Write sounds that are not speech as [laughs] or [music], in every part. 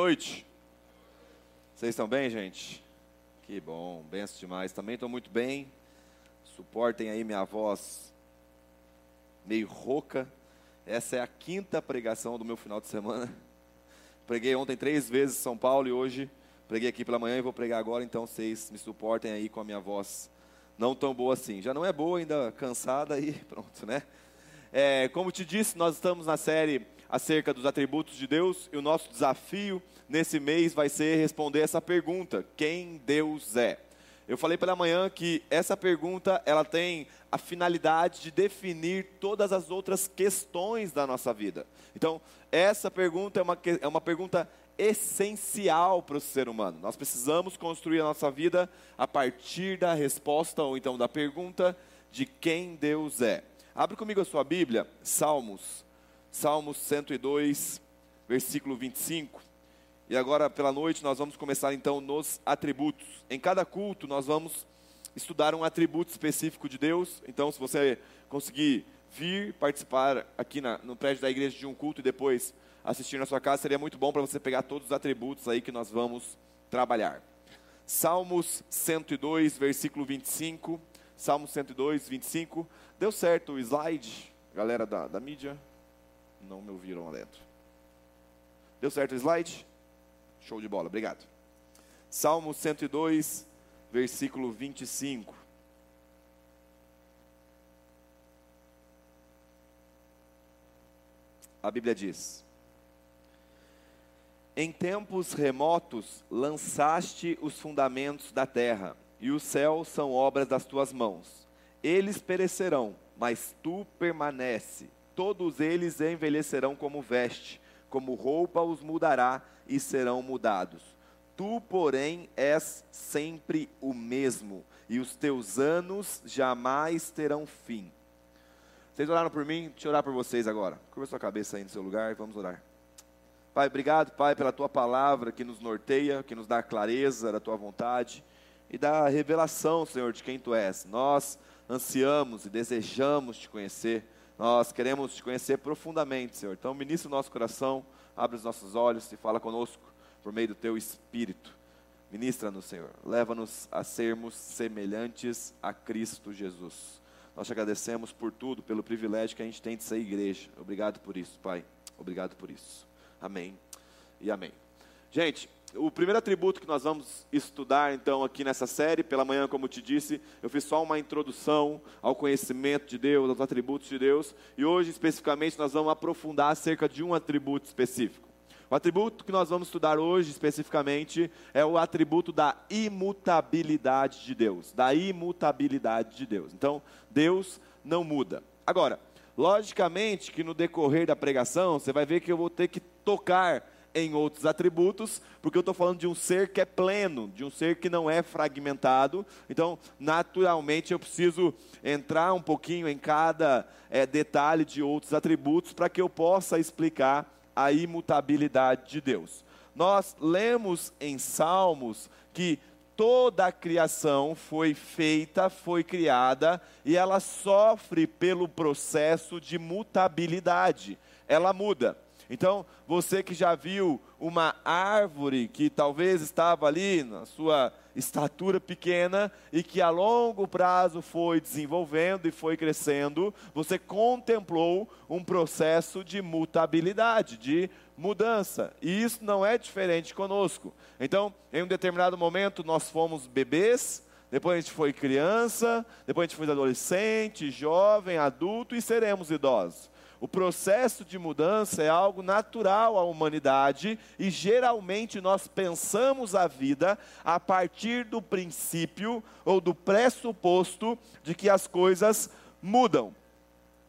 noite. Vocês estão bem, gente? Que bom, benção demais. Também estou muito bem. Suportem aí minha voz meio rouca. Essa é a quinta pregação do meu final de semana. Preguei ontem três vezes em São Paulo e hoje preguei aqui pela manhã e vou pregar agora, então vocês me suportem aí com a minha voz não tão boa assim. Já não é boa, ainda cansada e [laughs] pronto, né? É, como te disse, nós estamos na série acerca dos atributos de Deus e o nosso desafio nesse mês vai ser responder essa pergunta: quem Deus é? Eu falei pela manhã que essa pergunta ela tem a finalidade de definir todas as outras questões da nossa vida. Então, essa pergunta é uma, é uma pergunta essencial para o ser humano. Nós precisamos construir a nossa vida a partir da resposta ou então da pergunta de quem Deus é. Abre comigo a sua Bíblia, Salmos, Salmos 102, versículo 25. E agora, pela noite, nós vamos começar então nos atributos. Em cada culto, nós vamos estudar um atributo específico de Deus. Então, se você conseguir vir participar aqui na, no prédio da igreja de um culto e depois assistir na sua casa, seria muito bom para você pegar todos os atributos aí que nós vamos trabalhar. Salmos 102, versículo 25. Salmos 102, 25. Deu certo o slide, galera da, da mídia? Não me ouviram lá dentro. Deu certo o slide? Show de bola, obrigado. Salmo 102, versículo 25. A Bíblia diz: Em tempos remotos lançaste os fundamentos da terra, e os céus são obras das tuas mãos. Eles perecerão, mas tu permanece. Todos eles envelhecerão como veste, como roupa os mudará e serão mudados. Tu, porém, és sempre o mesmo, e os teus anos jamais terão fim. Vocês oraram por mim? Deixa eu orar por vocês agora. Curva sua cabeça aí no seu lugar e vamos orar. Pai, obrigado, Pai, pela tua palavra que nos norteia, que nos dá clareza da tua vontade e da revelação, Senhor, de quem tu és. Nós ansiamos e desejamos te conhecer. Nós queremos te conhecer profundamente, Senhor. Então, ministra o nosso coração, abre os nossos olhos e fala conosco por meio do teu espírito. Ministra-nos, Senhor. Leva-nos a sermos semelhantes a Cristo Jesus. Nós te agradecemos por tudo, pelo privilégio que a gente tem de ser igreja. Obrigado por isso, Pai. Obrigado por isso. Amém e amém. Gente, o primeiro atributo que nós vamos estudar então aqui nessa série, pela manhã, como te disse, eu fiz só uma introdução ao conhecimento de Deus, aos atributos de Deus, e hoje especificamente nós vamos aprofundar acerca de um atributo específico. O atributo que nós vamos estudar hoje especificamente é o atributo da imutabilidade de Deus, da imutabilidade de Deus. Então, Deus não muda. Agora, logicamente que no decorrer da pregação, você vai ver que eu vou ter que tocar em outros atributos, porque eu estou falando de um ser que é pleno, de um ser que não é fragmentado. Então, naturalmente, eu preciso entrar um pouquinho em cada é, detalhe de outros atributos para que eu possa explicar a imutabilidade de Deus. Nós lemos em Salmos que toda a criação foi feita, foi criada e ela sofre pelo processo de mutabilidade. Ela muda. Então, você que já viu uma árvore que talvez estava ali na sua estatura pequena e que a longo prazo foi desenvolvendo e foi crescendo, você contemplou um processo de mutabilidade, de mudança. E isso não é diferente conosco. Então, em um determinado momento, nós fomos bebês, depois a gente foi criança, depois a gente foi adolescente, jovem, adulto e seremos idosos. O processo de mudança é algo natural à humanidade e geralmente nós pensamos a vida a partir do princípio ou do pressuposto de que as coisas mudam.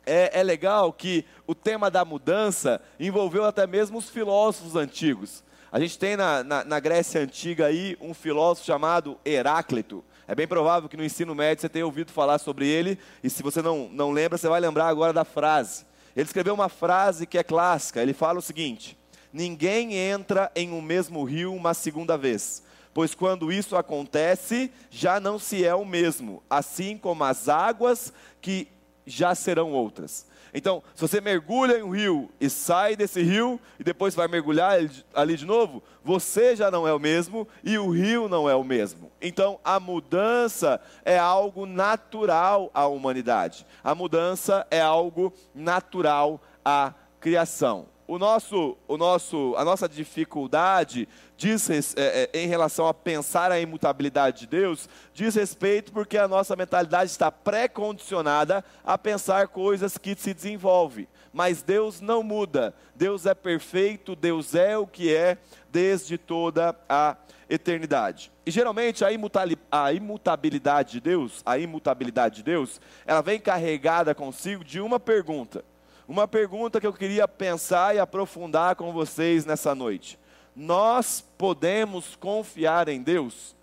É, é legal que o tema da mudança envolveu até mesmo os filósofos antigos. A gente tem na, na, na Grécia Antiga aí um filósofo chamado Heráclito. É bem provável que no ensino médio você tenha ouvido falar sobre ele, e se você não, não lembra, você vai lembrar agora da frase. Ele escreveu uma frase que é clássica. Ele fala o seguinte: Ninguém entra em um mesmo rio uma segunda vez, pois quando isso acontece, já não se é o mesmo, assim como as águas que já serão outras. Então, se você mergulha em um rio e sai desse rio e depois vai mergulhar ali de novo, você já não é o mesmo e o rio não é o mesmo. Então, a mudança é algo natural à humanidade. A mudança é algo natural à criação o nosso, o nosso, a nossa dificuldade diz, é, é, em relação a pensar a imutabilidade de Deus, diz respeito porque a nossa mentalidade está pré-condicionada a pensar coisas que se desenvolvem. Mas Deus não muda, Deus é perfeito, Deus é o que é desde toda a eternidade. E geralmente a imutabilidade de Deus, a imutabilidade de Deus, ela vem carregada consigo de uma pergunta uma pergunta que eu queria pensar e aprofundar com vocês nessa noite. Nós podemos confiar em Deus?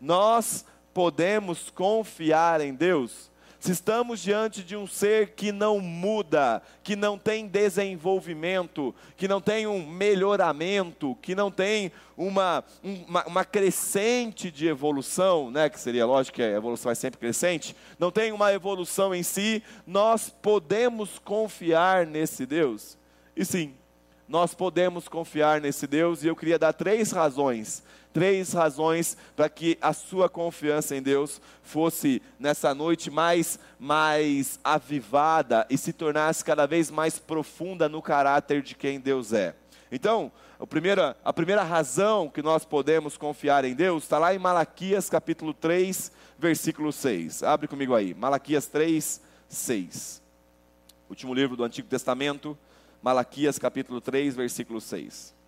Nós podemos confiar em Deus? Se estamos diante de um ser que não muda, que não tem desenvolvimento, que não tem um melhoramento, que não tem uma, uma, uma, crescente de evolução, né, que seria lógico que a evolução é sempre crescente, não tem uma evolução em si, nós podemos confiar nesse Deus? E sim, nós podemos confiar nesse Deus, e eu queria dar três razões três razões para que a sua confiança em Deus fosse nessa noite mais mais avivada e se tornasse cada vez mais profunda no caráter de quem Deus é. Então, a primeira, a primeira razão que nós podemos confiar em Deus está lá em Malaquias capítulo 3, versículo 6. Abre comigo aí, Malaquias 3, 6. Último livro do Antigo Testamento, Malaquias capítulo 3, versículo 6.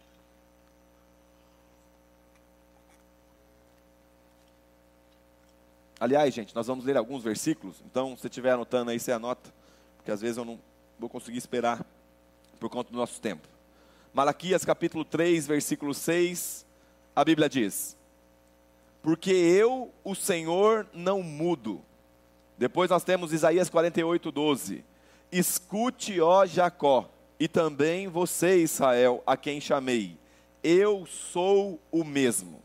Aliás, gente, nós vamos ler alguns versículos, então se estiver anotando aí, você anota, porque às vezes eu não vou conseguir esperar por conta do nosso tempo. Malaquias capítulo 3, versículo 6, a Bíblia diz: Porque eu, o Senhor, não mudo. Depois nós temos Isaías 48, 12: Escute, ó Jacó, e também você, Israel, a quem chamei, eu sou o mesmo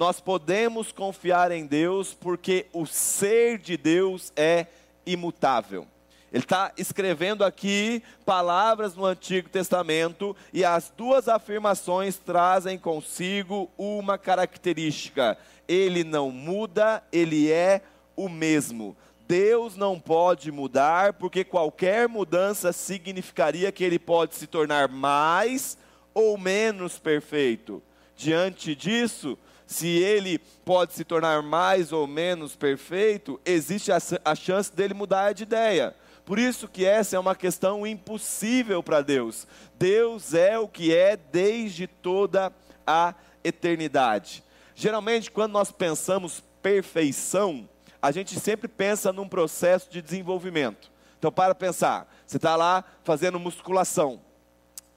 nós podemos confiar em Deus porque o ser de Deus é imutável. Ele está escrevendo aqui palavras no Antigo Testamento e as duas afirmações trazem consigo uma característica: ele não muda, ele é o mesmo. Deus não pode mudar, porque qualquer mudança significaria que ele pode se tornar mais ou menos perfeito. Diante disso, se ele pode se tornar mais ou menos perfeito, existe a, a chance dele mudar de ideia. Por isso que essa é uma questão impossível para Deus. Deus é o que é desde toda a eternidade. Geralmente, quando nós pensamos perfeição, a gente sempre pensa num processo de desenvolvimento. Então, para pensar, você está lá fazendo musculação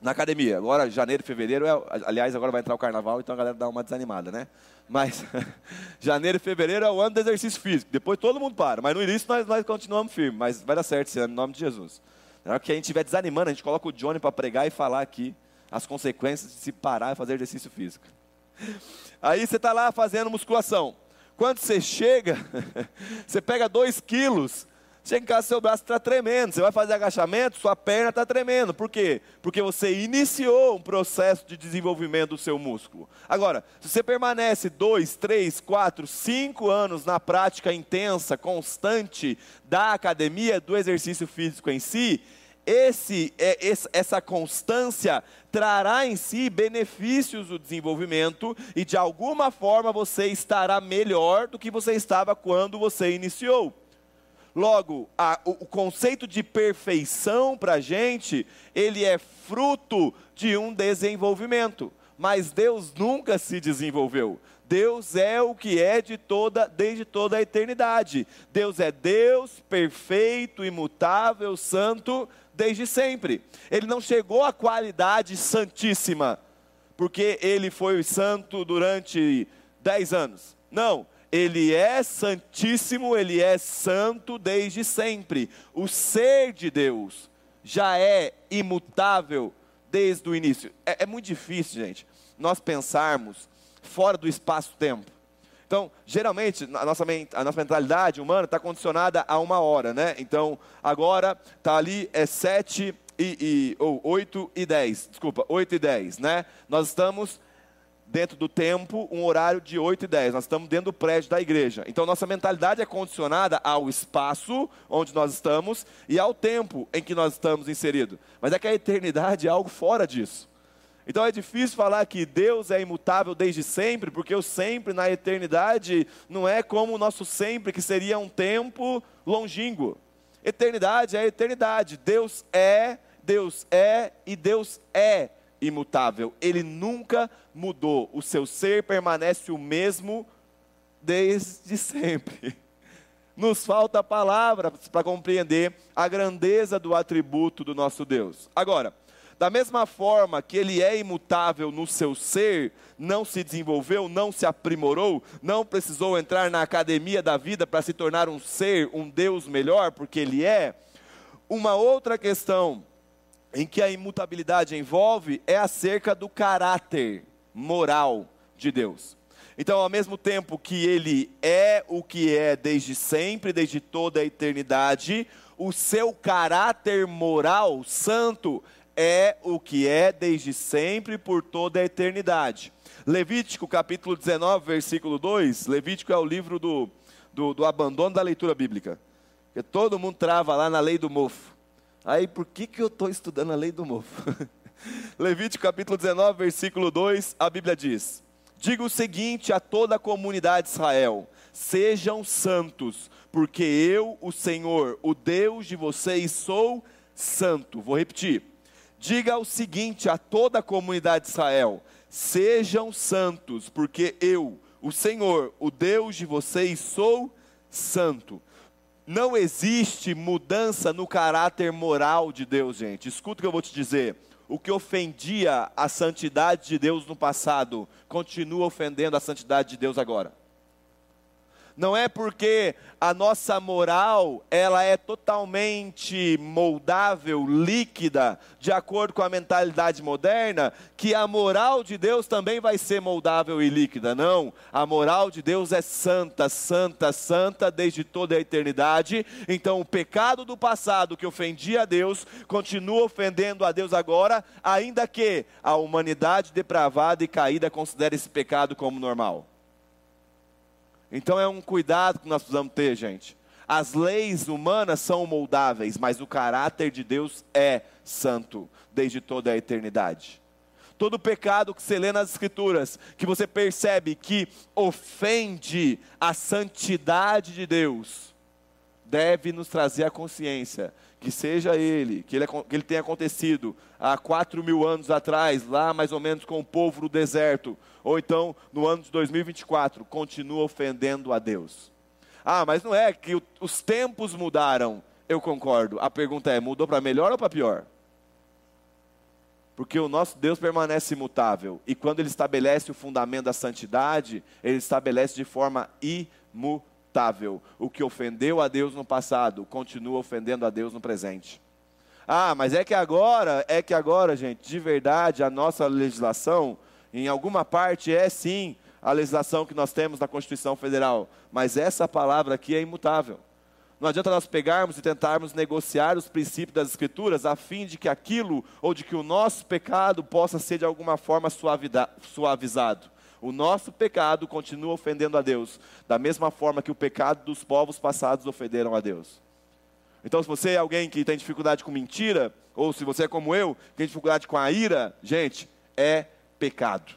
na academia. Agora, janeiro, fevereiro, é, aliás, agora vai entrar o carnaval, então a galera dá uma desanimada, né? Mas [laughs] janeiro e fevereiro é o ano do exercício físico. Depois todo mundo para. Mas no início nós, nós continuamos firmes. Mas vai dar certo esse ano, em nome de Jesus. Na hora que a gente estiver desanimando, a gente coloca o Johnny para pregar e falar aqui as consequências de se parar e fazer exercício físico. [laughs] Aí você está lá fazendo musculação. Quando você chega, [laughs] você pega dois quilos Chega em casa, seu braço está tremendo. Você vai fazer agachamento, sua perna está tremendo. Por quê? Porque você iniciou um processo de desenvolvimento do seu músculo. Agora, se você permanece dois, três, quatro, cinco anos na prática intensa, constante da academia, do exercício físico em si, esse, é, essa constância trará em si benefícios do desenvolvimento e de alguma forma você estará melhor do que você estava quando você iniciou. Logo, a, o, o conceito de perfeição para a gente, ele é fruto de um desenvolvimento. Mas Deus nunca se desenvolveu. Deus é o que é de toda, desde toda a eternidade. Deus é Deus perfeito, imutável, santo, desde sempre. Ele não chegou à qualidade santíssima, porque ele foi santo durante dez anos. Não, ele é santíssimo, ele é santo desde sempre. O ser de Deus já é imutável desde o início. É, é muito difícil, gente, nós pensarmos fora do espaço-tempo. Então, geralmente, a nossa, a nossa mentalidade humana está condicionada a uma hora, né? Então, agora está ali, é sete e, e, ou oito e dez, desculpa, oito e dez, né? Nós estamos dentro do tempo, um horário de 8 e 10. Nós estamos dentro do prédio da igreja. Então, nossa mentalidade é condicionada ao espaço onde nós estamos e ao tempo em que nós estamos inseridos. Mas é que a eternidade é algo fora disso. Então é difícil falar que Deus é imutável desde sempre, porque o sempre na eternidade não é como o nosso sempre, que seria um tempo longínquo. Eternidade é eternidade. Deus é, Deus é e Deus é imutável. Ele nunca mudou. O seu ser permanece o mesmo desde sempre. [laughs] Nos falta palavras para compreender a grandeza do atributo do nosso Deus. Agora, da mesma forma que ele é imutável no seu ser, não se desenvolveu, não se aprimorou, não precisou entrar na academia da vida para se tornar um ser, um Deus melhor, porque ele é. Uma outra questão em que a imutabilidade envolve é acerca do caráter moral de Deus. Então, ao mesmo tempo que ele é o que é desde sempre, desde toda a eternidade, o seu caráter moral santo é o que é desde sempre por toda a eternidade. Levítico capítulo 19, versículo 2. Levítico é o livro do, do, do abandono da leitura bíblica. Porque todo mundo trava lá na lei do mofo. Aí, por que, que eu estou estudando a lei do mofo? [laughs] Levítico capítulo 19, versículo 2, a Bíblia diz: Diga o seguinte a toda a comunidade de Israel: sejam santos, porque eu, o Senhor, o Deus de vocês, sou santo. Vou repetir. Diga o seguinte a toda a comunidade de Israel: sejam santos, porque eu, o Senhor, o Deus de vocês, sou santo. Não existe mudança no caráter moral de Deus, gente. Escuta o que eu vou te dizer. O que ofendia a santidade de Deus no passado, continua ofendendo a santidade de Deus agora não é porque a nossa moral ela é totalmente moldável, líquida, de acordo com a mentalidade moderna, que a moral de Deus também vai ser moldável e líquida. Não, a moral de Deus é santa, santa, santa desde toda a eternidade. Então o pecado do passado que ofendia a Deus continua ofendendo a Deus agora, ainda que a humanidade depravada e caída considere esse pecado como normal. Então é um cuidado que nós precisamos ter, gente. As leis humanas são moldáveis, mas o caráter de Deus é santo desde toda a eternidade. Todo pecado que você lê nas Escrituras, que você percebe que ofende a santidade de Deus, deve nos trazer a consciência que seja ele, que ele, que ele tenha acontecido há quatro mil anos atrás, lá mais ou menos com o povo no deserto, ou então no ano de 2024, continua ofendendo a Deus. Ah, mas não é que os tempos mudaram. Eu concordo. A pergunta é: mudou para melhor ou para pior? Porque o nosso Deus permanece imutável. E quando Ele estabelece o fundamento da santidade, Ele estabelece de forma imutável o que ofendeu a Deus no passado, continua ofendendo a Deus no presente. Ah, mas é que agora, é que agora, gente, de verdade, a nossa legislação, em alguma parte, é sim a legislação que nós temos na Constituição Federal, mas essa palavra aqui é imutável. Não adianta nós pegarmos e tentarmos negociar os princípios das Escrituras a fim de que aquilo ou de que o nosso pecado possa ser de alguma forma suavizado o nosso pecado continua ofendendo a Deus, da mesma forma que o pecado dos povos passados ofenderam a Deus. Então, se você é alguém que tem dificuldade com mentira, ou se você é como eu, que tem dificuldade com a ira, gente, é pecado.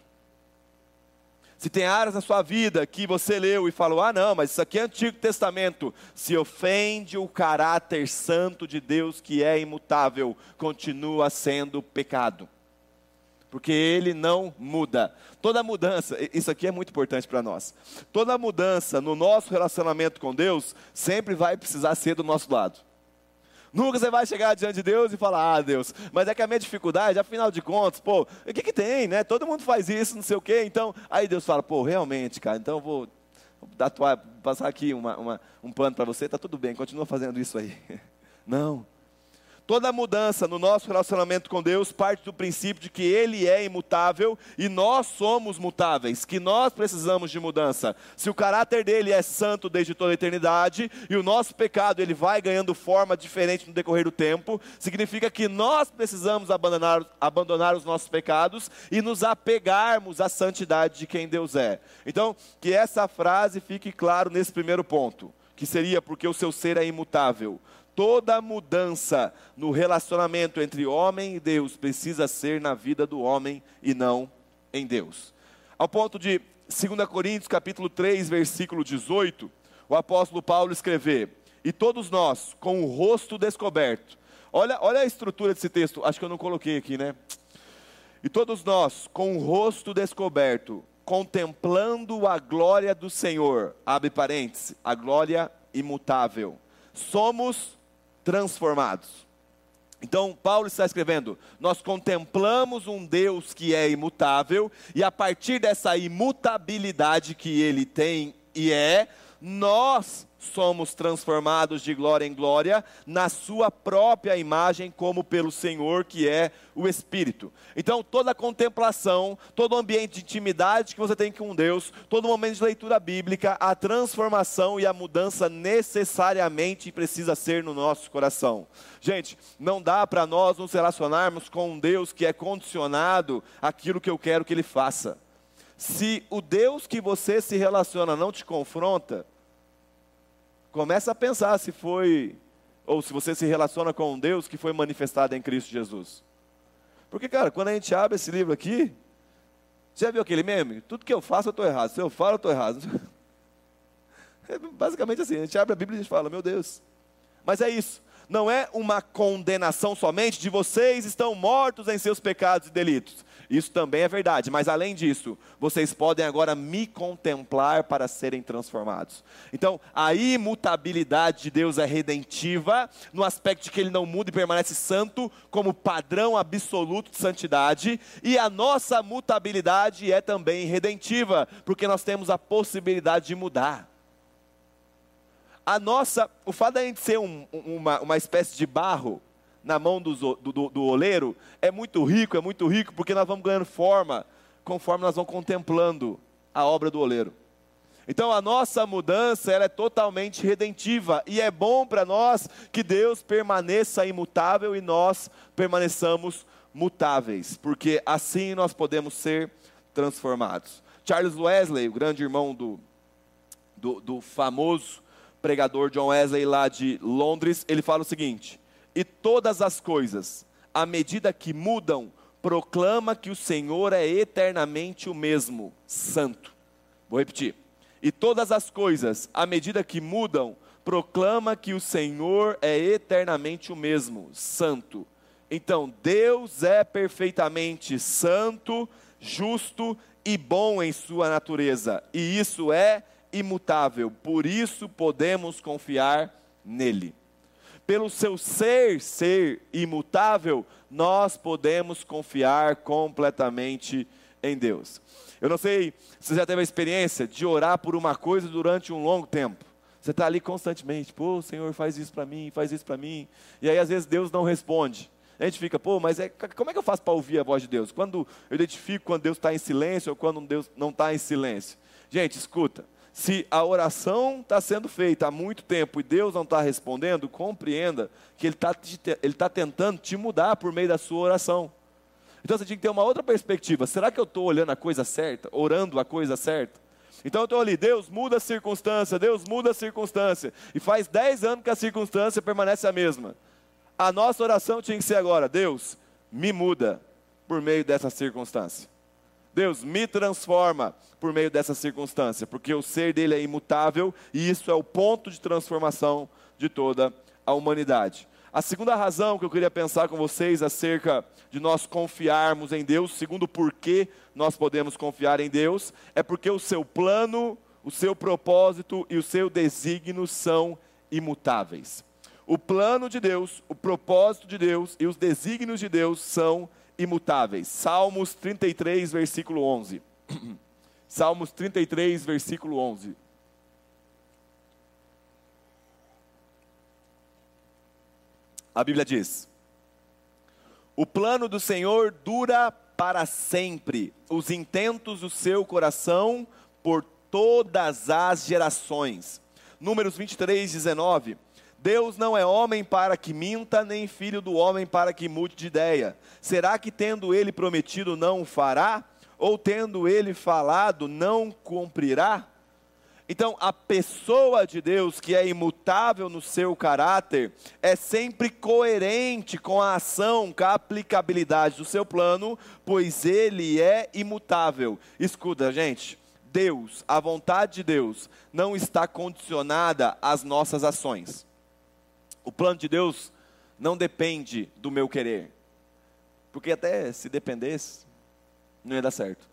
Se tem áreas na sua vida que você leu e falou, ah, não, mas isso aqui é Antigo Testamento, se ofende o caráter santo de Deus que é imutável, continua sendo pecado porque ele não muda. Toda mudança, isso aqui é muito importante para nós. Toda mudança no nosso relacionamento com Deus sempre vai precisar ser do nosso lado. Nunca você vai chegar diante de Deus e falar, ah, Deus, mas é que a minha dificuldade, afinal de contas, pô, o que que tem, né? Todo mundo faz isso, não sei o quê. Então, aí Deus fala, pô, realmente, cara, então eu vou dar tua, passar aqui uma, uma, um pano para você, tá tudo bem, continua fazendo isso aí. [laughs] Não. Toda mudança no nosso relacionamento com Deus parte do princípio de que Ele é imutável e nós somos mutáveis, que nós precisamos de mudança. Se o caráter dele é santo desde toda a eternidade e o nosso pecado ele vai ganhando forma diferente no decorrer do tempo, significa que nós precisamos abandonar, abandonar os nossos pecados e nos apegarmos à santidade de quem Deus é. Então, que essa frase fique claro nesse primeiro ponto, que seria porque o seu ser é imutável toda mudança no relacionamento entre homem e Deus precisa ser na vida do homem e não em Deus. Ao ponto de 2 Coríntios capítulo 3, versículo 18, o apóstolo Paulo escrever: "E todos nós, com o rosto descoberto". Olha, olha a estrutura desse texto, acho que eu não coloquei aqui, né? E todos nós, com o rosto descoberto, contemplando a glória do Senhor, abre parênteses, a glória imutável, somos transformados. Então, Paulo está escrevendo: nós contemplamos um Deus que é imutável, e a partir dessa imutabilidade que ele tem e é, nós somos transformados de glória em glória na sua própria imagem, como pelo Senhor que é o Espírito. Então, toda contemplação, todo ambiente de intimidade que você tem com Deus, todo momento de leitura bíblica, a transformação e a mudança necessariamente precisa ser no nosso coração. Gente, não dá para nós nos relacionarmos com um Deus que é condicionado àquilo que eu quero que ele faça. Se o Deus que você se relaciona não te confronta, Começa a pensar se foi, ou se você se relaciona com um Deus que foi manifestado em Cristo Jesus. Porque, cara, quando a gente abre esse livro aqui, você já viu aquele meme? Tudo que eu faço eu estou errado, se eu falo eu estou errado. [laughs] É basicamente assim, a gente abre a Bíblia e a gente fala, meu Deus. Mas é isso não é uma condenação somente de vocês estão mortos em seus pecados e delitos. Isso também é verdade, mas além disso, vocês podem agora me contemplar para serem transformados. Então, a imutabilidade de Deus é redentiva, no aspecto de que ele não muda e permanece santo, como padrão absoluto de santidade, e a nossa mutabilidade é também redentiva, porque nós temos a possibilidade de mudar a nossa, o fato da gente ser um, uma, uma espécie de barro na mão do, do, do oleiro é muito rico, é muito rico, porque nós vamos ganhando forma conforme nós vamos contemplando a obra do oleiro. Então a nossa mudança ela é totalmente redentiva e é bom para nós que Deus permaneça imutável e nós permaneçamos mutáveis, porque assim nós podemos ser transformados. Charles Wesley, o grande irmão do, do, do famoso pregador John Wesley lá de Londres, ele fala o seguinte: E todas as coisas, à medida que mudam, proclama que o Senhor é eternamente o mesmo, santo. Vou repetir. E todas as coisas, à medida que mudam, proclama que o Senhor é eternamente o mesmo, santo. Então, Deus é perfeitamente santo, justo e bom em sua natureza, e isso é imutável, por isso podemos confiar nele. Pelo seu ser ser imutável, nós podemos confiar completamente em Deus. Eu não sei se você já teve a experiência de orar por uma coisa durante um longo tempo. Você está ali constantemente, pô, Senhor, faz isso para mim, faz isso para mim. E aí às vezes Deus não responde. A gente fica, pô, mas é, como é que eu faço para ouvir a voz de Deus? Quando eu identifico quando Deus está em silêncio ou quando Deus não está em silêncio. Gente, escuta, se a oração está sendo feita há muito tempo e Deus não está respondendo, compreenda que Ele está tá tentando te mudar por meio da sua oração. Então você tinha que ter uma outra perspectiva. Será que eu estou olhando a coisa certa? Orando a coisa certa? Então eu estou ali, Deus muda a circunstância, Deus muda a circunstância. E faz 10 anos que a circunstância permanece a mesma. A nossa oração tinha que ser agora, Deus, me muda por meio dessa circunstância. Deus me transforma por meio dessa circunstância, porque o ser dele é imutável e isso é o ponto de transformação de toda a humanidade. A segunda razão que eu queria pensar com vocês acerca de nós confiarmos em Deus, segundo porquê nós podemos confiar em Deus, é porque o seu plano, o seu propósito e o seu desígnio são imutáveis. O plano de Deus, o propósito de Deus e os desígnios de Deus são imutáveis imutáveis. Salmos 33, versículo 11. [clears throat] Salmos 33, versículo 11. A Bíblia diz: O plano do Senhor dura para sempre, os intentos do seu coração por todas as gerações. Números 23, 19. Deus não é homem para que minta, nem filho do homem para que mude de ideia. Será que tendo ele prometido não o fará? Ou tendo ele falado não cumprirá? Então, a pessoa de Deus, que é imutável no seu caráter, é sempre coerente com a ação, com a aplicabilidade do seu plano, pois ele é imutável. Escuta, gente. Deus, a vontade de Deus, não está condicionada às nossas ações. O plano de Deus não depende do meu querer. Porque até se dependesse, não ia dar certo.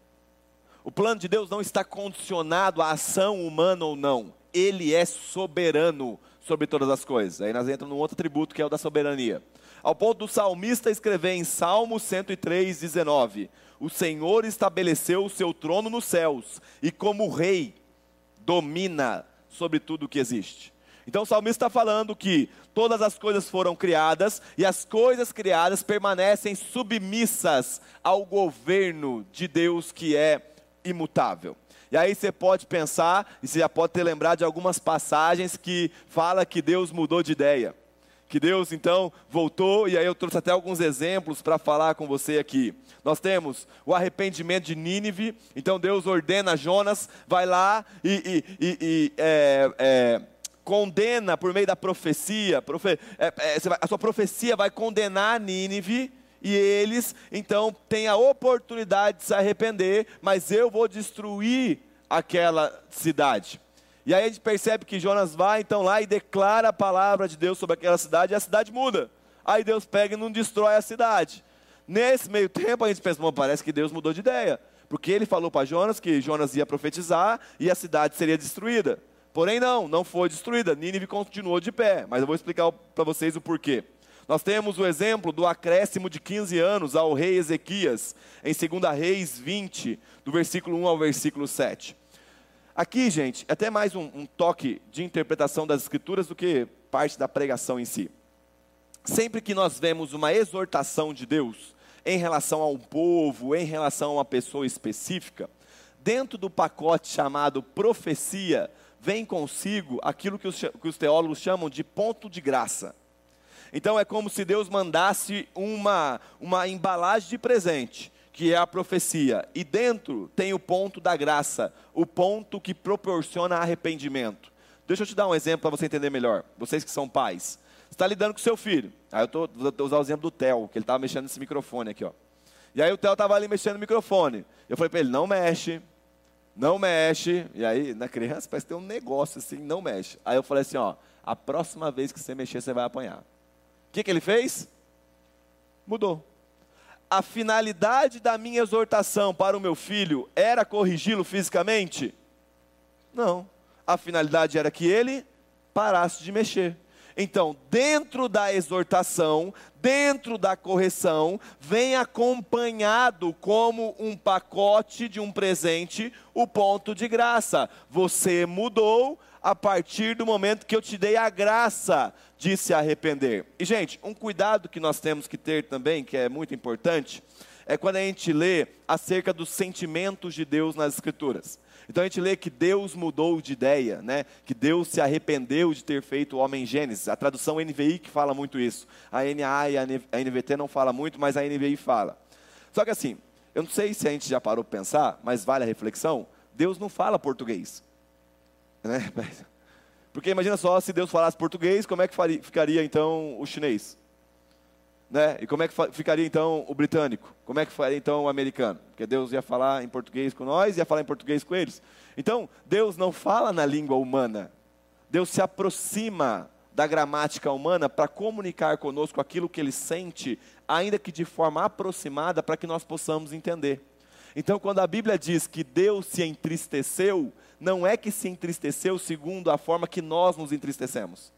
O plano de Deus não está condicionado à ação humana ou não. Ele é soberano sobre todas as coisas. Aí nós entramos num outro atributo que é o da soberania. Ao ponto do salmista escrever em Salmo 103, 19: O Senhor estabeleceu o seu trono nos céus e, como rei, domina sobre tudo o que existe. Então o salmista está falando que todas as coisas foram criadas e as coisas criadas permanecem submissas ao governo de Deus que é imutável. E aí você pode pensar, e você já pode ter lembrado de algumas passagens que fala que Deus mudou de ideia. Que Deus então voltou, e aí eu trouxe até alguns exemplos para falar com você aqui. Nós temos o arrependimento de Nínive, então Deus ordena Jonas, vai lá e, e, e, e é, é, condena por meio da profecia, profe, é, é a sua profecia vai condenar Nínive, e eles então têm a oportunidade de se arrepender, mas eu vou destruir aquela cidade. E aí a gente percebe que Jonas vai então lá e declara a palavra de Deus sobre aquela cidade e a cidade muda. Aí Deus pega e não destrói a cidade. Nesse meio tempo a gente pensa, parece que Deus mudou de ideia. Porque ele falou para Jonas que Jonas ia profetizar e a cidade seria destruída. Porém, não, não foi destruída. Nínive continuou de pé. Mas eu vou explicar para vocês o porquê. Nós temos o exemplo do acréscimo de 15 anos ao rei Ezequias, em 2 Reis 20, do versículo 1 ao versículo 7. Aqui, gente, é até mais um, um toque de interpretação das Escrituras do que parte da pregação em si. Sempre que nós vemos uma exortação de Deus em relação a um povo, em relação a uma pessoa específica, dentro do pacote chamado profecia, vem consigo aquilo que os, que os teólogos chamam de ponto de graça. Então é como se Deus mandasse uma, uma embalagem de presente, que é a profecia, e dentro tem o ponto da graça, o ponto que proporciona arrependimento. Deixa eu te dar um exemplo para você entender melhor. Vocês que são pais. Você está lidando com seu filho. Aí eu vou usar o exemplo do Theo, que ele estava mexendo nesse microfone aqui, ó. E aí o Theo estava ali mexendo no microfone. Eu falei para ele, não mexe, não mexe. E aí, na criança, parece ter um negócio assim, não mexe. Aí eu falei assim, ó, a próxima vez que você mexer, você vai apanhar que, que ele fez? Mudou. A finalidade da minha exortação para o meu filho era corrigi-lo fisicamente? Não. A finalidade era que ele parasse de mexer. Então, dentro da exortação, dentro da correção, vem acompanhado como um pacote de um presente o ponto de graça. Você mudou, a partir do momento que eu te dei a graça de se arrepender. E, gente, um cuidado que nós temos que ter também, que é muito importante, é quando a gente lê acerca dos sentimentos de Deus nas Escrituras. Então a gente lê que Deus mudou de ideia, né? que Deus se arrependeu de ter feito o homem Gênesis. A tradução NVI que fala muito isso. A NA e a NVT não fala muito, mas a NVI fala. Só que assim, eu não sei se a gente já parou para pensar, mas vale a reflexão. Deus não fala português. Né? [laughs] Porque imagina só, se Deus falasse português, como é que faria, ficaria então o chinês? Né? E como é que ficaria então o britânico? Como é que ficaria então o americano? Porque Deus ia falar em português com nós, ia falar em português com eles. Então, Deus não fala na língua humana. Deus se aproxima da gramática humana para comunicar conosco aquilo que ele sente, ainda que de forma aproximada, para que nós possamos entender. Então, quando a Bíblia diz que Deus se entristeceu, não é que se entristeceu segundo a forma que nós nos entristecemos.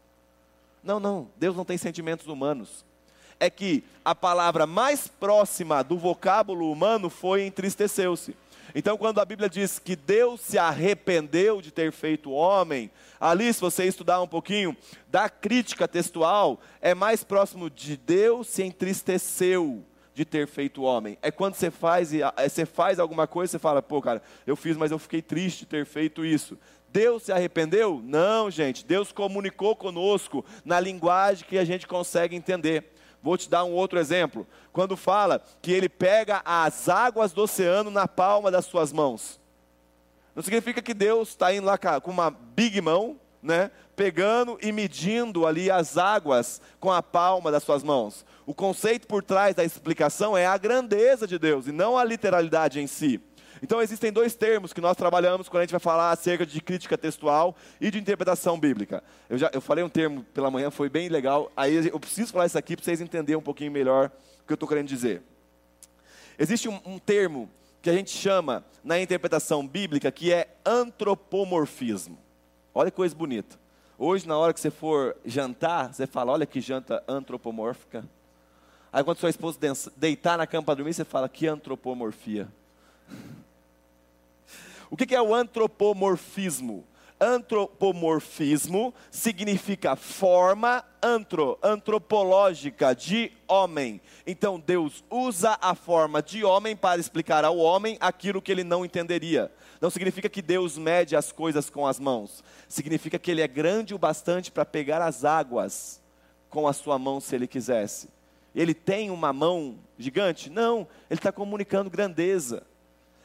Não, não, Deus não tem sentimentos humanos. É que a palavra mais próxima do vocábulo humano foi entristeceu-se. Então, quando a Bíblia diz que Deus se arrependeu de ter feito homem, ali, se você estudar um pouquinho da crítica textual, é mais próximo de Deus se entristeceu de ter feito homem. É quando você faz, é, você faz alguma coisa, você fala, pô, cara, eu fiz, mas eu fiquei triste de ter feito isso. Deus se arrependeu? Não, gente. Deus comunicou conosco na linguagem que a gente consegue entender. Vou te dar um outro exemplo. Quando fala que ele pega as águas do oceano na palma das suas mãos. Não significa que Deus está indo lá com uma big mão, né? Pegando e medindo ali as águas com a palma das suas mãos. O conceito por trás da explicação é a grandeza de Deus e não a literalidade em si. Então existem dois termos que nós trabalhamos quando a gente vai falar acerca de crítica textual e de interpretação bíblica. Eu já eu falei um termo pela manhã, foi bem legal. Aí eu preciso falar isso aqui para vocês entenderem um pouquinho melhor o que eu estou querendo dizer. Existe um, um termo que a gente chama na interpretação bíblica que é antropomorfismo. Olha que coisa bonita. Hoje, na hora que você for jantar, você fala: olha que janta antropomórfica. Aí, quando sua esposa deitar na cama para dormir, você fala: que antropomorfia. [laughs] O que é o antropomorfismo? Antropomorfismo significa forma antro, antropológica de homem. Então Deus usa a forma de homem para explicar ao homem aquilo que ele não entenderia. Não significa que Deus mede as coisas com as mãos. Significa que ele é grande o bastante para pegar as águas com a sua mão se ele quisesse. Ele tem uma mão gigante? Não, ele está comunicando grandeza.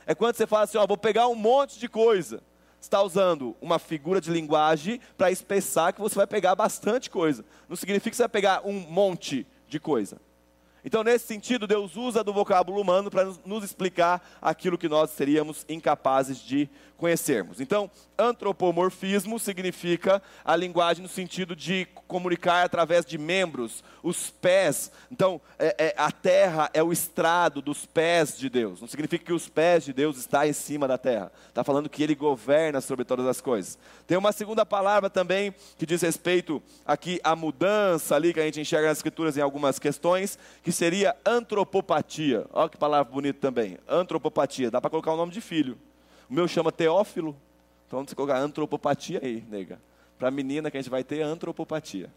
É quando você fala assim: ó, vou pegar um monte de coisa. Está usando uma figura de linguagem para expressar que você vai pegar bastante coisa. Não significa que você vai pegar um monte de coisa. Então, nesse sentido, Deus usa do vocábulo humano para nos explicar aquilo que nós seríamos incapazes de conhecermos. Então, antropomorfismo significa a linguagem no sentido de comunicar através de membros, os pés. Então, é, é, a terra é o estrado dos pés de Deus. Não significa que os pés de Deus estão em cima da terra. Está falando que Ele governa sobre todas as coisas. Tem uma segunda palavra também que diz respeito aqui à mudança ali que a gente enxerga nas escrituras em algumas questões, que seria antropopatia. Olha que palavra bonita também. Antropopatia. Dá para colocar o nome de filho. O meu chama Teófilo. Então você colocar antropopatia aí, nega. Para menina que a gente vai ter antropopatia.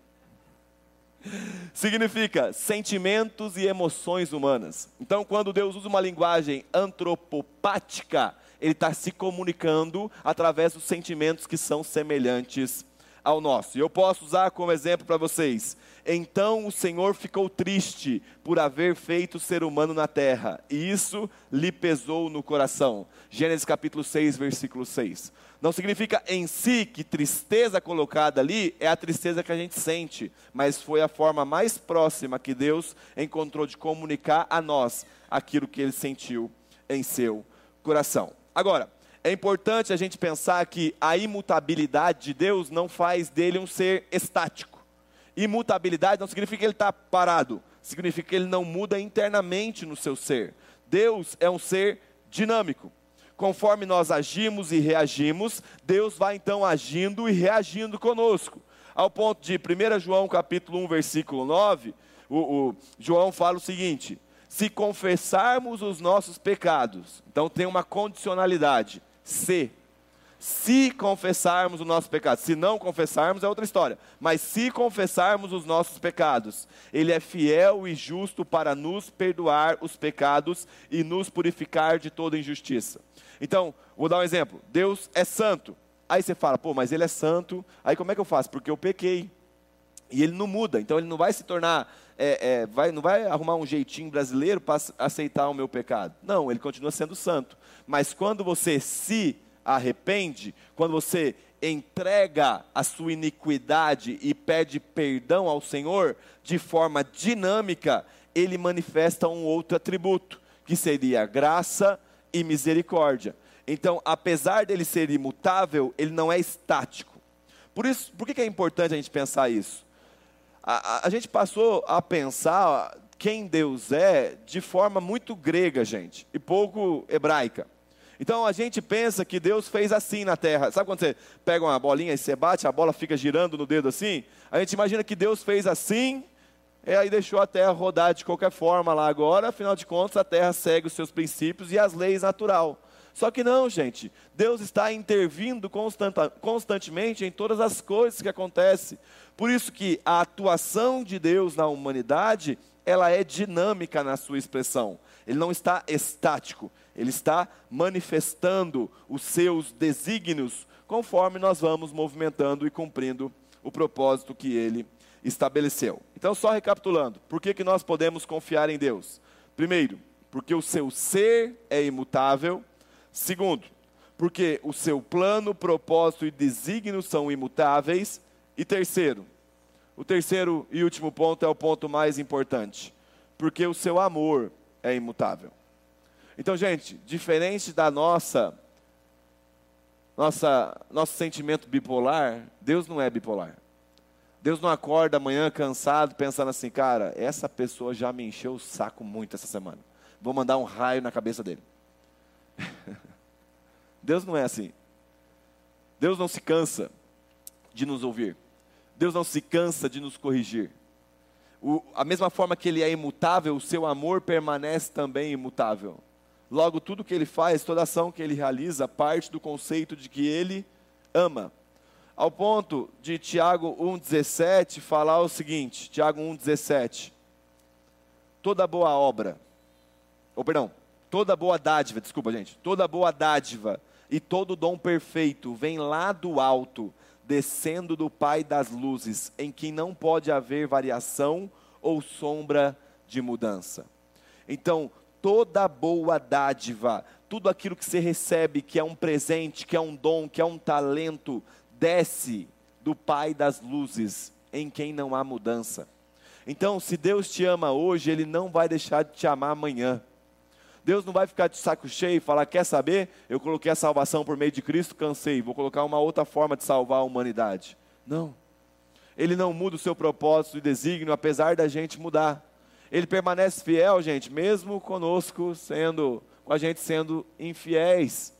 Significa sentimentos e emoções humanas. Então, quando Deus usa uma linguagem antropopática, Ele está se comunicando através dos sentimentos que são semelhantes ao nosso. E eu posso usar como exemplo para vocês. Então o Senhor ficou triste por haver feito ser humano na terra, e isso lhe pesou no coração. Gênesis capítulo 6, versículo 6. Não significa em si que tristeza colocada ali é a tristeza que a gente sente, mas foi a forma mais próxima que Deus encontrou de comunicar a nós aquilo que ele sentiu em seu coração. Agora, é importante a gente pensar que a imutabilidade de Deus não faz dele um ser estático. Imutabilidade não significa que ele está parado, significa que ele não muda internamente no seu ser. Deus é um ser dinâmico. Conforme nós agimos e reagimos, Deus vai então agindo e reagindo conosco. Ao ponto de 1 João capítulo 1, versículo 9, o, o João fala o seguinte: se confessarmos os nossos pecados, então tem uma condicionalidade se. Se confessarmos o nosso pecado, se não confessarmos é outra história, mas se confessarmos os nossos pecados, Ele é fiel e justo para nos perdoar os pecados e nos purificar de toda injustiça. Então, vou dar um exemplo: Deus é santo. Aí você fala, pô, mas Ele é santo, aí como é que eu faço? Porque eu pequei. E Ele não muda, então Ele não vai se tornar é, é, vai, não vai arrumar um jeitinho brasileiro para aceitar o meu pecado. Não, ele continua sendo santo. Mas quando você se arrepende, quando você entrega a sua iniquidade e pede perdão ao Senhor, de forma dinâmica, ele manifesta um outro atributo, que seria graça e misericórdia. Então, apesar dele ser imutável, ele não é estático. Por isso, por que é importante a gente pensar isso? A, a, gente passou a pensar quem Deus é de forma muito grega, gente, e pouco hebraica. Então a gente pensa que Deus fez assim na terra. Sabe quando você pega uma bolinha e você bate, a bola fica girando no dedo assim? A gente imagina que Deus fez assim, e aí deixou a terra rodar de qualquer forma lá agora, afinal de contas a terra segue os seus princípios e as leis natural. Só que não, gente. Deus está intervindo constantemente em todas as coisas que acontecem. Por isso que a atuação de Deus na humanidade, ela é dinâmica na sua expressão. Ele não está estático, ele está manifestando os seus desígnios conforme nós vamos movimentando e cumprindo o propósito que ele estabeleceu. Então, só recapitulando, por que, que nós podemos confiar em Deus? Primeiro, porque o seu ser é imutável. Segundo, porque o seu plano, propósito e desígnio são imutáveis. E terceiro, o terceiro e último ponto é o ponto mais importante, porque o seu amor é imutável. Então, gente, diferente da nossa nossa nosso sentimento bipolar, Deus não é bipolar. Deus não acorda amanhã cansado pensando assim, cara, essa pessoa já me encheu o saco muito essa semana. Vou mandar um raio na cabeça dele. [laughs] Deus não é assim. Deus não se cansa de nos ouvir. Deus não se cansa de nos corrigir. O, a mesma forma que ele é imutável, o seu amor permanece também imutável. Logo, tudo que ele faz, toda ação que ele realiza, parte do conceito de que ele ama ao ponto de Tiago 1,17 falar o seguinte: Tiago 1,17. Toda boa obra, ou perdão, toda boa dádiva, desculpa gente, toda boa dádiva e todo dom perfeito vem lá do alto, descendo do Pai das luzes, em quem não pode haver variação ou sombra de mudança. Então, toda boa dádiva, tudo aquilo que você recebe, que é um presente, que é um dom, que é um talento, desce do Pai das luzes, em quem não há mudança. Então, se Deus te ama hoje, Ele não vai deixar de te amar amanhã. Deus não vai ficar de saco cheio e falar: quer saber? Eu coloquei a salvação por meio de Cristo, cansei, vou colocar uma outra forma de salvar a humanidade. Não. Ele não muda o seu propósito e desígnio, apesar da gente mudar. Ele permanece fiel, gente, mesmo conosco sendo, com a gente sendo infiéis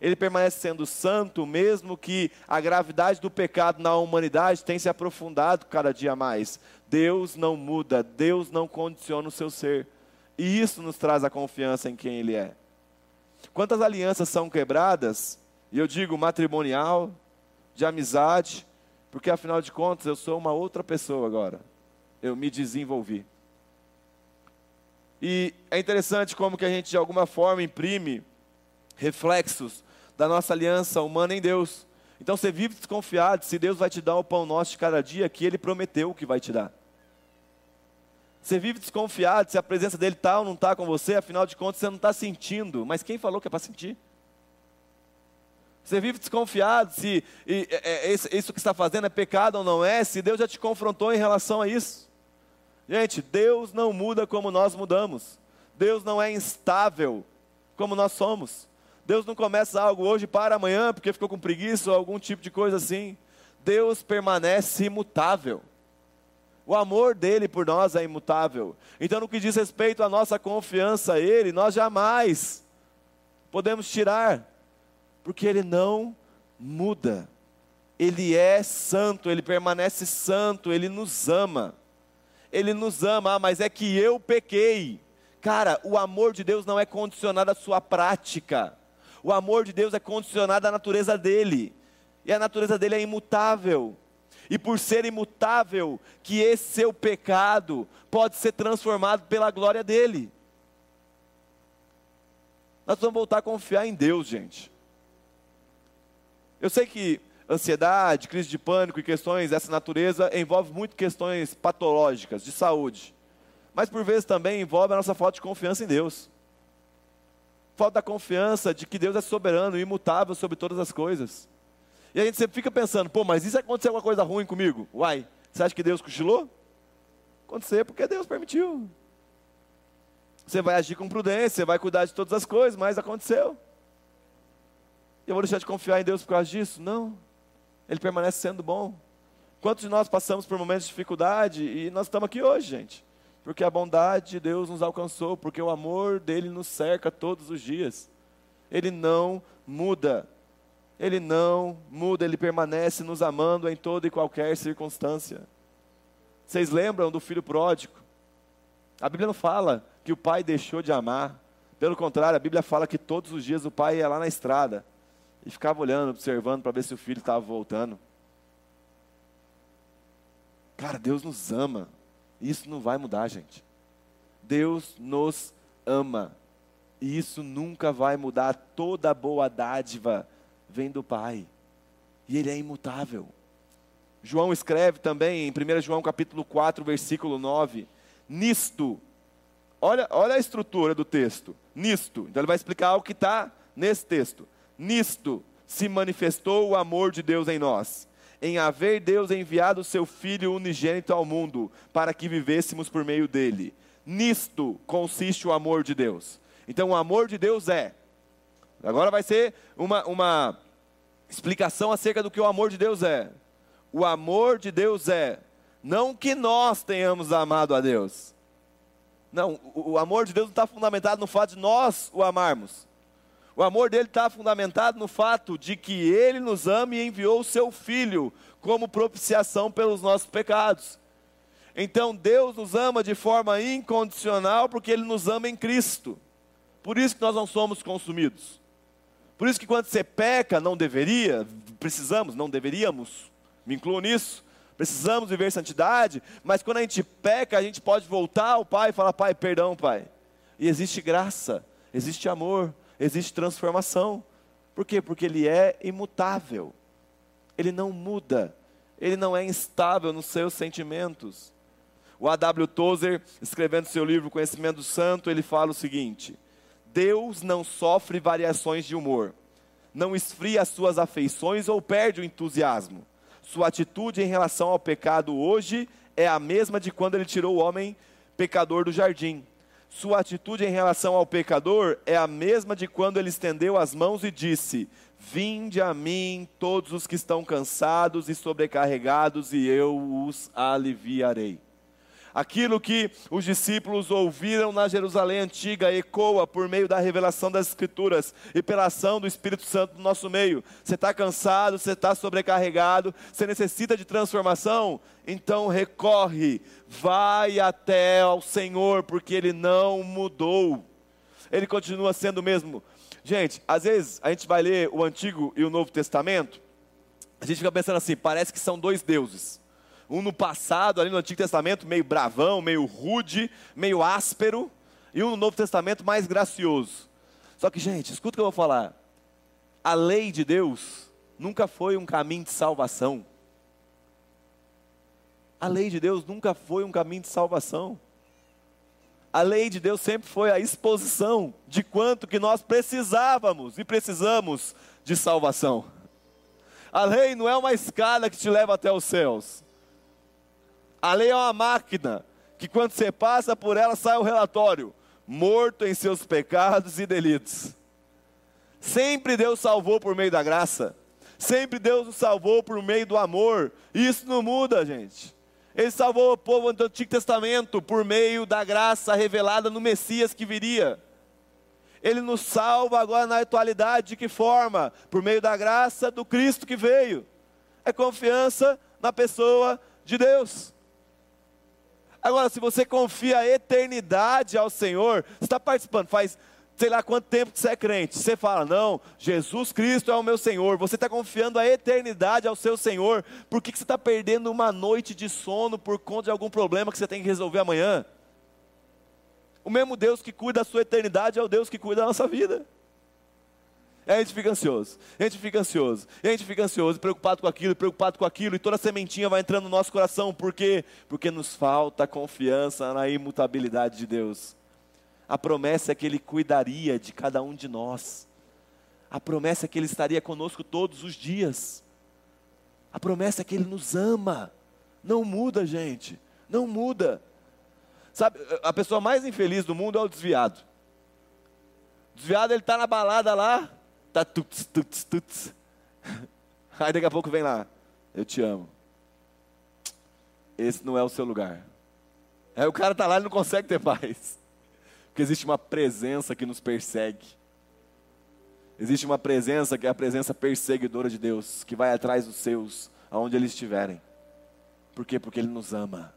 ele permanece sendo santo, mesmo que a gravidade do pecado na humanidade tenha se aprofundado cada dia mais. Deus não muda, Deus não condiciona o seu ser. E isso nos traz a confiança em quem Ele é. Quantas alianças são quebradas? E eu digo matrimonial, de amizade, porque afinal de contas eu sou uma outra pessoa agora. Eu me desenvolvi. E é interessante como que a gente de alguma forma imprime reflexos da nossa aliança humana em Deus. Então você vive desconfiado se Deus vai te dar o pão nosso de cada dia que Ele prometeu que vai te dar. Você vive desconfiado se a presença dele está ou não está com você, afinal de contas você não está sentindo. Mas quem falou que é para sentir? Você vive desconfiado se e, é, é, isso que está fazendo é pecado ou não é, se Deus já te confrontou em relação a isso. Gente, Deus não muda como nós mudamos. Deus não é instável como nós somos. Deus não começa algo hoje para amanhã porque ficou com preguiça ou algum tipo de coisa assim. Deus permanece imutável. O amor dele por nós é imutável. Então, no que diz respeito à nossa confiança a Ele, nós jamais podemos tirar, porque Ele não muda. Ele é santo, Ele permanece santo, Ele nos ama. Ele nos ama, ah, mas é que eu pequei. Cara, o amor de Deus não é condicionado à sua prática. O amor de Deus é condicionado à natureza dele. E a natureza dele é imutável. E por ser imutável, que esse seu pecado pode ser transformado pela glória dele. Nós vamos voltar a confiar em Deus, gente. Eu sei que ansiedade, crise de pânico e questões dessa natureza envolve muito questões patológicas de saúde. Mas por vezes também envolve a nossa falta de confiança em Deus falta da confiança de que Deus é soberano e imutável sobre todas as coisas. E a gente sempre fica pensando, pô, mas e se acontecer alguma coisa ruim comigo? Uai, você acha que Deus cochilou? Acontecer porque Deus permitiu. Você vai agir com prudência, você vai cuidar de todas as coisas, mas aconteceu. Eu vou deixar de confiar em Deus por causa disso? Não. Ele permanece sendo bom. Quantos de nós passamos por momentos de dificuldade e nós estamos aqui hoje, gente? porque a bondade de Deus nos alcançou, porque o amor dele nos cerca todos os dias. Ele não muda. Ele não muda, ele permanece nos amando em toda e qualquer circunstância. Vocês lembram do filho pródigo? A Bíblia não fala que o pai deixou de amar, Pelo contrário, a Bíblia fala que todos os dias o pai ia lá na estrada e ficava olhando, observando para ver se o filho estava voltando. Cara, Deus nos ama. Isso não vai mudar, gente. Deus nos ama. E isso nunca vai mudar. Toda boa dádiva vem do Pai. E Ele é imutável. João escreve também em 1 João capítulo 4, versículo 9. Nisto, olha, olha a estrutura do texto. Nisto. Então ele vai explicar o que está nesse texto. Nisto se manifestou o amor de Deus em nós, em haver Deus enviado o seu Filho unigênito ao mundo, para que vivêssemos por meio dele. Nisto consiste o amor de Deus. Então o amor de Deus é. Agora vai ser uma, uma explicação acerca do que o amor de Deus é. O amor de Deus é não que nós tenhamos amado a Deus. Não, o, o amor de Deus não está fundamentado no fato de nós o amarmos. O amor dele está fundamentado no fato de que ele nos ama e enviou o seu filho como propiciação pelos nossos pecados. Então Deus nos ama de forma incondicional porque ele nos ama em Cristo. Por isso que nós não somos consumidos. Por isso que quando você peca, não deveria, precisamos, não deveríamos, me incluo nisso, precisamos viver santidade, mas quando a gente peca, a gente pode voltar ao Pai e falar: Pai, perdão, Pai. E existe graça, existe amor, existe transformação. Por quê? Porque Ele é imutável, Ele não muda, Ele não é instável nos seus sentimentos. O A.W. Tozer, escrevendo seu livro Conhecimento Santo, ele fala o seguinte: Deus não sofre variações de humor, não esfria as suas afeições ou perde o entusiasmo. Sua atitude em relação ao pecado hoje é a mesma de quando ele tirou o homem pecador do jardim. Sua atitude em relação ao pecador é a mesma de quando ele estendeu as mãos e disse: Vinde a mim todos os que estão cansados e sobrecarregados, e eu os aliviarei. Aquilo que os discípulos ouviram na Jerusalém antiga ecoa por meio da revelação das Escrituras e pela ação do Espírito Santo no nosso meio. Você está cansado, você está sobrecarregado, você necessita de transformação? Então recorre, vai até ao Senhor, porque Ele não mudou. Ele continua sendo o mesmo. Gente, às vezes a gente vai ler o Antigo e o Novo Testamento, a gente fica pensando assim, parece que são dois deuses um no passado, ali no Antigo Testamento, meio bravão, meio rude, meio áspero, e um no Novo Testamento mais gracioso. Só que, gente, escuta o que eu vou falar. A lei de Deus nunca foi um caminho de salvação. A lei de Deus nunca foi um caminho de salvação. A lei de Deus sempre foi a exposição de quanto que nós precisávamos e precisamos de salvação. A lei não é uma escada que te leva até os céus. A lei é uma máquina que quando você passa por ela sai o relatório: morto em seus pecados e delitos. Sempre Deus salvou por meio da graça. Sempre Deus nos salvou por meio do amor. Isso não muda, gente. Ele salvou o povo do Antigo Testamento por meio da graça revelada no Messias que viria. Ele nos salva agora na atualidade, de que forma? Por meio da graça do Cristo que veio. É confiança na pessoa de Deus. Agora, se você confia a eternidade ao Senhor, você está participando, faz sei lá quanto tempo que você é crente. Você fala, não, Jesus Cristo é o meu Senhor. Você está confiando a eternidade ao seu Senhor. Por que, que você está perdendo uma noite de sono por conta de algum problema que você tem que resolver amanhã? O mesmo Deus que cuida da sua eternidade é o Deus que cuida da nossa vida. E a gente fica ansioso, a gente fica ansioso, a gente fica ansioso, preocupado com aquilo, preocupado com aquilo, e toda a sementinha vai entrando no nosso coração, por quê? Porque nos falta confiança na imutabilidade de Deus. A promessa é que Ele cuidaria de cada um de nós, a promessa é que Ele estaria conosco todos os dias, a promessa é que Ele nos ama, não muda, gente, não muda. Sabe, a pessoa mais infeliz do mundo é o desviado. Desviado, ele está na balada lá, Tá tuts, tuts, tuts. [laughs] Aí daqui a pouco vem lá, eu te amo. Esse não é o seu lugar. Aí o cara tá lá e não consegue ter paz. Porque existe uma presença que nos persegue. Existe uma presença que é a presença perseguidora de Deus, que vai atrás dos seus, aonde eles estiverem. Por quê? Porque Ele nos ama.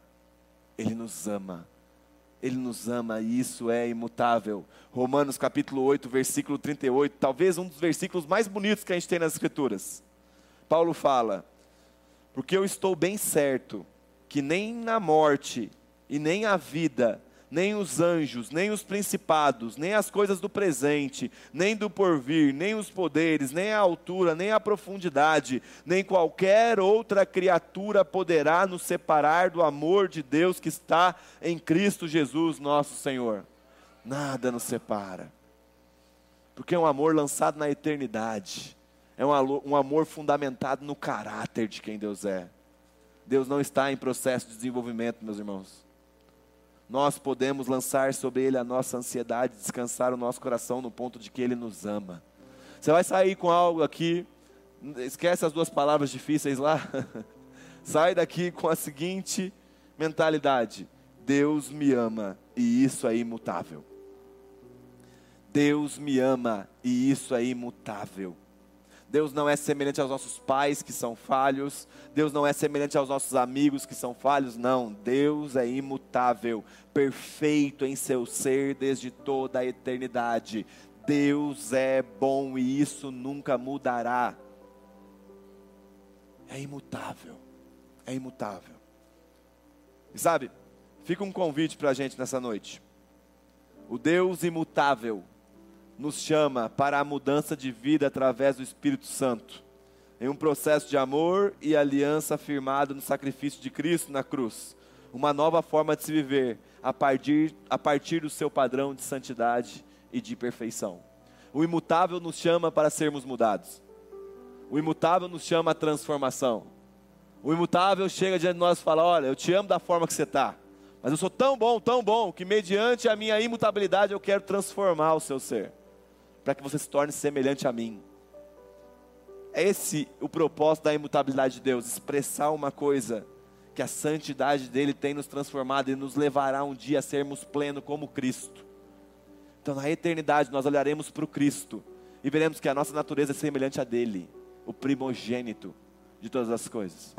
Ele nos ama. Ele nos ama e isso é imutável. Romanos capítulo 8, versículo 38, talvez um dos versículos mais bonitos que a gente tem nas Escrituras. Paulo fala: Porque eu estou bem certo que nem na morte e nem a vida, nem os anjos, nem os principados, nem as coisas do presente, nem do porvir, nem os poderes, nem a altura, nem a profundidade, nem qualquer outra criatura poderá nos separar do amor de Deus que está em Cristo Jesus, nosso Senhor. Nada nos separa, porque é um amor lançado na eternidade, é um amor fundamentado no caráter de quem Deus é. Deus não está em processo de desenvolvimento, meus irmãos nós podemos lançar sobre Ele a nossa ansiedade, descansar o nosso coração no ponto de que Ele nos ama. Você vai sair com algo aqui, esquece as duas palavras difíceis lá, [laughs] sai daqui com a seguinte mentalidade: Deus me ama e isso é imutável. Deus me ama e isso é imutável. Deus não é semelhante aos nossos pais que são falhos, Deus não é semelhante aos nossos amigos que são falhos, não. Deus é imutável, perfeito em seu ser desde toda a eternidade. Deus é bom e isso nunca mudará. É imutável, é imutável. E sabe, fica um convite para a gente nessa noite. O Deus imutável nos chama para a mudança de vida através do Espírito Santo, em um processo de amor e aliança firmado no sacrifício de Cristo na cruz, uma nova forma de se viver a partir, a partir do seu padrão de santidade e de perfeição. O imutável nos chama para sermos mudados. O imutável nos chama à transformação. O imutável chega diante de nós e fala: Olha, eu te amo da forma que você está, mas eu sou tão bom, tão bom, que mediante a minha imutabilidade eu quero transformar o seu ser para que você se torne semelhante a mim. É esse o propósito da imutabilidade de Deus, expressar uma coisa que a santidade dele tem nos transformado e nos levará um dia a sermos plenos como Cristo. Então, na eternidade, nós olharemos para o Cristo e veremos que a nossa natureza é semelhante a dele, o primogênito de todas as coisas.